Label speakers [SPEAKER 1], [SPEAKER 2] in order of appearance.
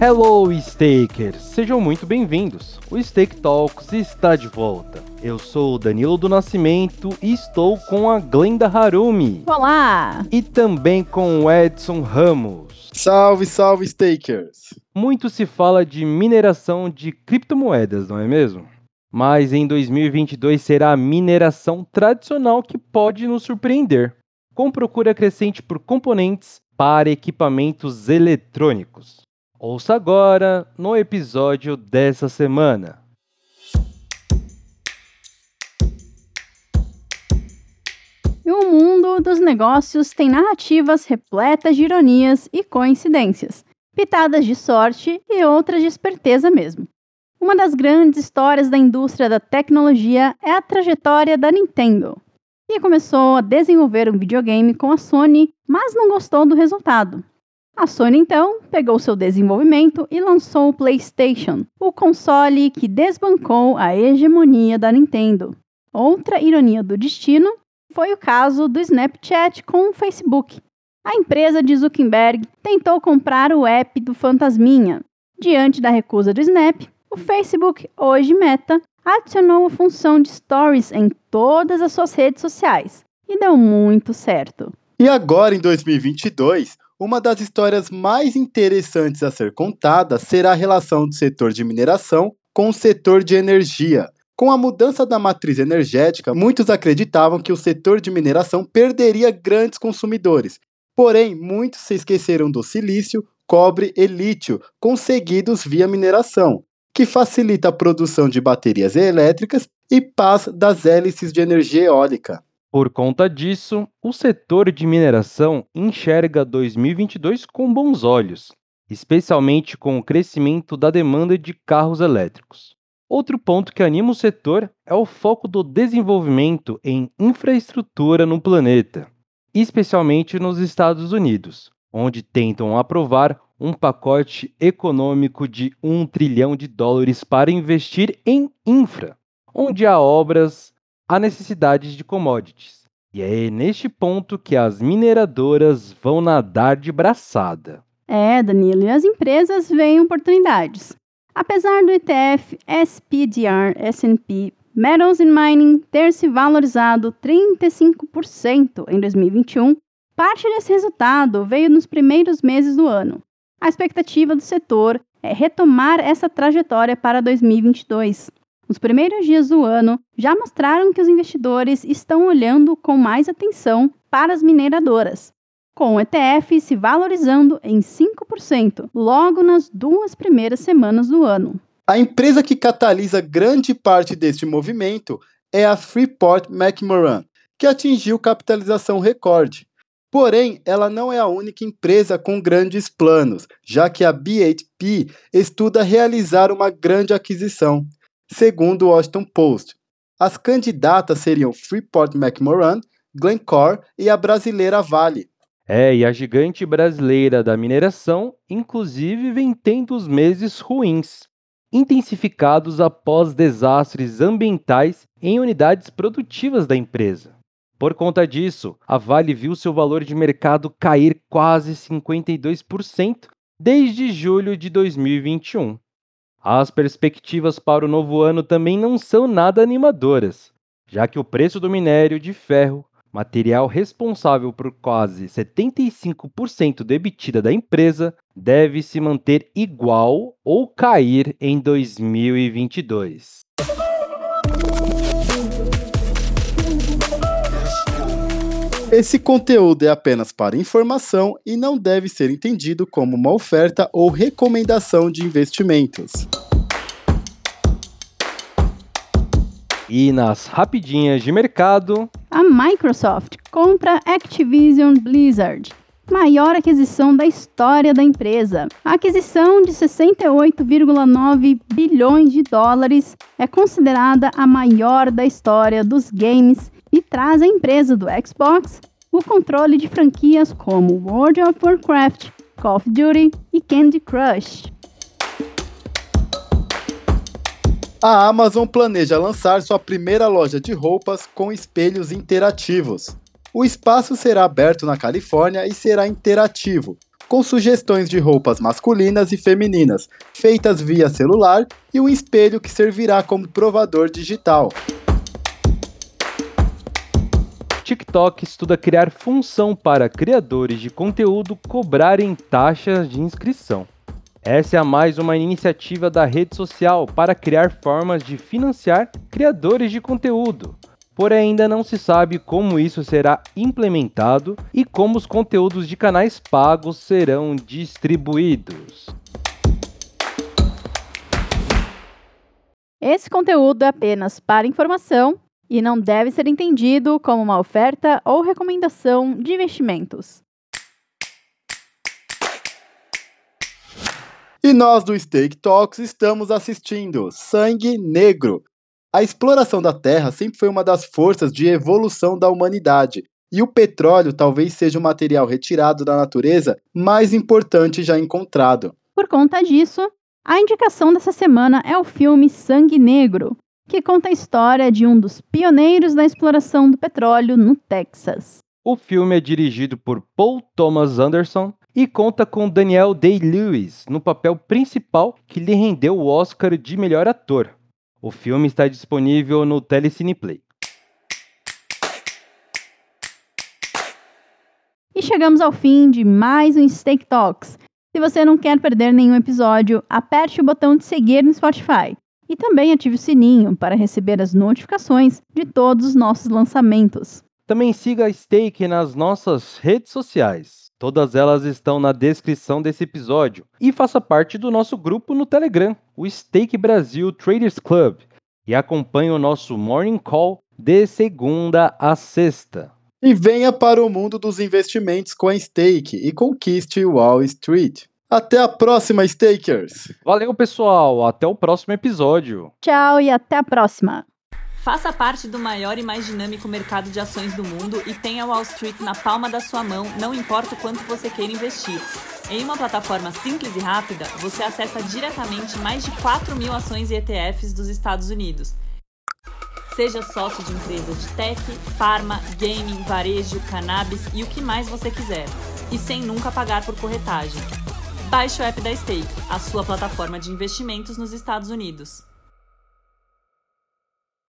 [SPEAKER 1] Hello, Stakers! Sejam muito bem-vindos. O Stake Talks está de volta. Eu sou o Danilo do Nascimento e estou com a Glenda Harumi.
[SPEAKER 2] Olá!
[SPEAKER 1] E também com o Edson Ramos.
[SPEAKER 3] Salve, salve, Stakers!
[SPEAKER 1] Muito se fala de mineração de criptomoedas, não é mesmo? Mas em 2022 será a mineração tradicional que pode nos surpreender, com procura crescente por componentes para equipamentos eletrônicos. Ouça agora no episódio dessa semana.
[SPEAKER 2] E o mundo dos negócios tem narrativas repletas de ironias e coincidências, pitadas de sorte e outras de esperteza mesmo. Uma das grandes histórias da indústria da tecnologia é a trajetória da Nintendo, que começou a desenvolver um videogame com a Sony, mas não gostou do resultado. A Sony então pegou seu desenvolvimento e lançou o PlayStation, o console que desbancou a hegemonia da Nintendo. Outra ironia do destino foi o caso do Snapchat com o Facebook. A empresa de Zuckerberg tentou comprar o app do Fantasminha. Diante da recusa do Snap, o Facebook, hoje Meta, adicionou a função de Stories em todas as suas redes sociais e deu muito certo.
[SPEAKER 3] E agora, em 2022, uma das histórias mais interessantes a ser contada será a relação do setor de mineração com o setor de energia. Com a mudança da matriz energética, muitos acreditavam que o setor de mineração perderia grandes consumidores. Porém, muitos se esqueceram do silício, cobre e lítio conseguidos via mineração, que facilita a produção de baterias elétricas e paz das hélices de energia eólica.
[SPEAKER 1] Por conta disso, o setor de mineração enxerga 2022 com bons olhos, especialmente com o crescimento da demanda de carros elétricos. Outro ponto que anima o setor é o foco do desenvolvimento em infraestrutura no planeta, especialmente nos Estados Unidos, onde tentam aprovar um pacote econômico de um trilhão de dólares para investir em infra, onde há obras, há necessidade de commodities. E é neste ponto que as mineradoras vão nadar de braçada.
[SPEAKER 2] É, Danilo, e as empresas veem oportunidades. Apesar do ETF SPDR S&P Metals and Mining ter se valorizado 35% em 2021, parte desse resultado veio nos primeiros meses do ano. A expectativa do setor é retomar essa trajetória para 2022. Os primeiros dias do ano já mostraram que os investidores estão olhando com mais atenção para as mineradoras, com o ETF se valorizando em 5% logo nas duas primeiras semanas do ano.
[SPEAKER 3] A empresa que catalisa grande parte deste movimento é a Freeport McMoran, que atingiu capitalização recorde. Porém, ela não é a única empresa com grandes planos, já que a BHP estuda realizar uma grande aquisição. Segundo o Washington Post, as candidatas seriam Freeport McMoran, Glencore e a brasileira Vale.
[SPEAKER 1] É, e a gigante brasileira da mineração, inclusive, vem tendo os meses ruins, intensificados após desastres ambientais em unidades produtivas da empresa. Por conta disso, a Vale viu seu valor de mercado cair quase 52% desde julho de 2021. As perspectivas para o novo ano também não são nada animadoras, já que o preço do minério de ferro material responsável por quase 75% da EBITDA da empresa, deve se manter igual ou cair em 2022.
[SPEAKER 3] Esse conteúdo é apenas para informação e não deve ser entendido como uma oferta ou recomendação de investimentos.
[SPEAKER 1] E nas rapidinhas de mercado,
[SPEAKER 2] a Microsoft compra Activision Blizzard, maior aquisição da história da empresa. A aquisição de 68,9 bilhões de dólares é considerada a maior da história dos games e traz à empresa do Xbox o controle de franquias como World of Warcraft, Call of Duty e Candy Crush.
[SPEAKER 3] A Amazon planeja lançar sua primeira loja de roupas com espelhos interativos. O espaço será aberto na Califórnia e será interativo, com sugestões de roupas masculinas e femininas, feitas via celular, e um espelho que servirá como provador digital.
[SPEAKER 1] TikTok estuda criar função para criadores de conteúdo cobrarem taxas de inscrição. Essa é mais uma iniciativa da rede social para criar formas de financiar criadores de conteúdo. Porém, ainda não se sabe como isso será implementado e como os conteúdos de canais pagos serão distribuídos.
[SPEAKER 2] Esse conteúdo é apenas para informação e não deve ser entendido como uma oferta ou recomendação de investimentos.
[SPEAKER 3] E nós do Steak Talks estamos assistindo Sangue Negro. A exploração da Terra sempre foi uma das forças de evolução da humanidade, e o petróleo talvez seja o material retirado da natureza mais importante já encontrado.
[SPEAKER 2] Por conta disso, a indicação dessa semana é o filme Sangue Negro, que conta a história de um dos pioneiros da exploração do petróleo no Texas.
[SPEAKER 1] O filme é dirigido por Paul Thomas Anderson e conta com Daniel Day-Lewis no papel principal que lhe rendeu o Oscar de melhor ator. O filme está disponível no Telecine Play.
[SPEAKER 2] E chegamos ao fim de mais um Steak Talks. Se você não quer perder nenhum episódio, aperte o botão de seguir no Spotify. E também ative o sininho para receber as notificações de todos os nossos lançamentos.
[SPEAKER 1] Também siga a Steak nas nossas redes sociais. Todas elas estão na descrição desse episódio. E faça parte do nosso grupo no Telegram, o Stake Brasil Traders Club. E acompanhe o nosso Morning Call de segunda a sexta.
[SPEAKER 3] E venha para o mundo dos investimentos com a Stake e conquiste Wall Street. Até a próxima, Stakers!
[SPEAKER 1] Valeu, pessoal! Até o próximo episódio.
[SPEAKER 2] Tchau e até a próxima!
[SPEAKER 4] Faça parte do maior e mais dinâmico mercado de ações do mundo e tenha Wall Street na palma da sua mão, não importa o quanto você queira investir. Em uma plataforma simples e rápida, você acessa diretamente mais de 4 mil ações e ETFs dos Estados Unidos. Seja sócio de empresas de tech, farma, gaming, varejo, cannabis e o que mais você quiser. E sem nunca pagar por corretagem. Baixe o app da Stake, a sua plataforma de investimentos nos Estados Unidos.